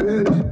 bitch.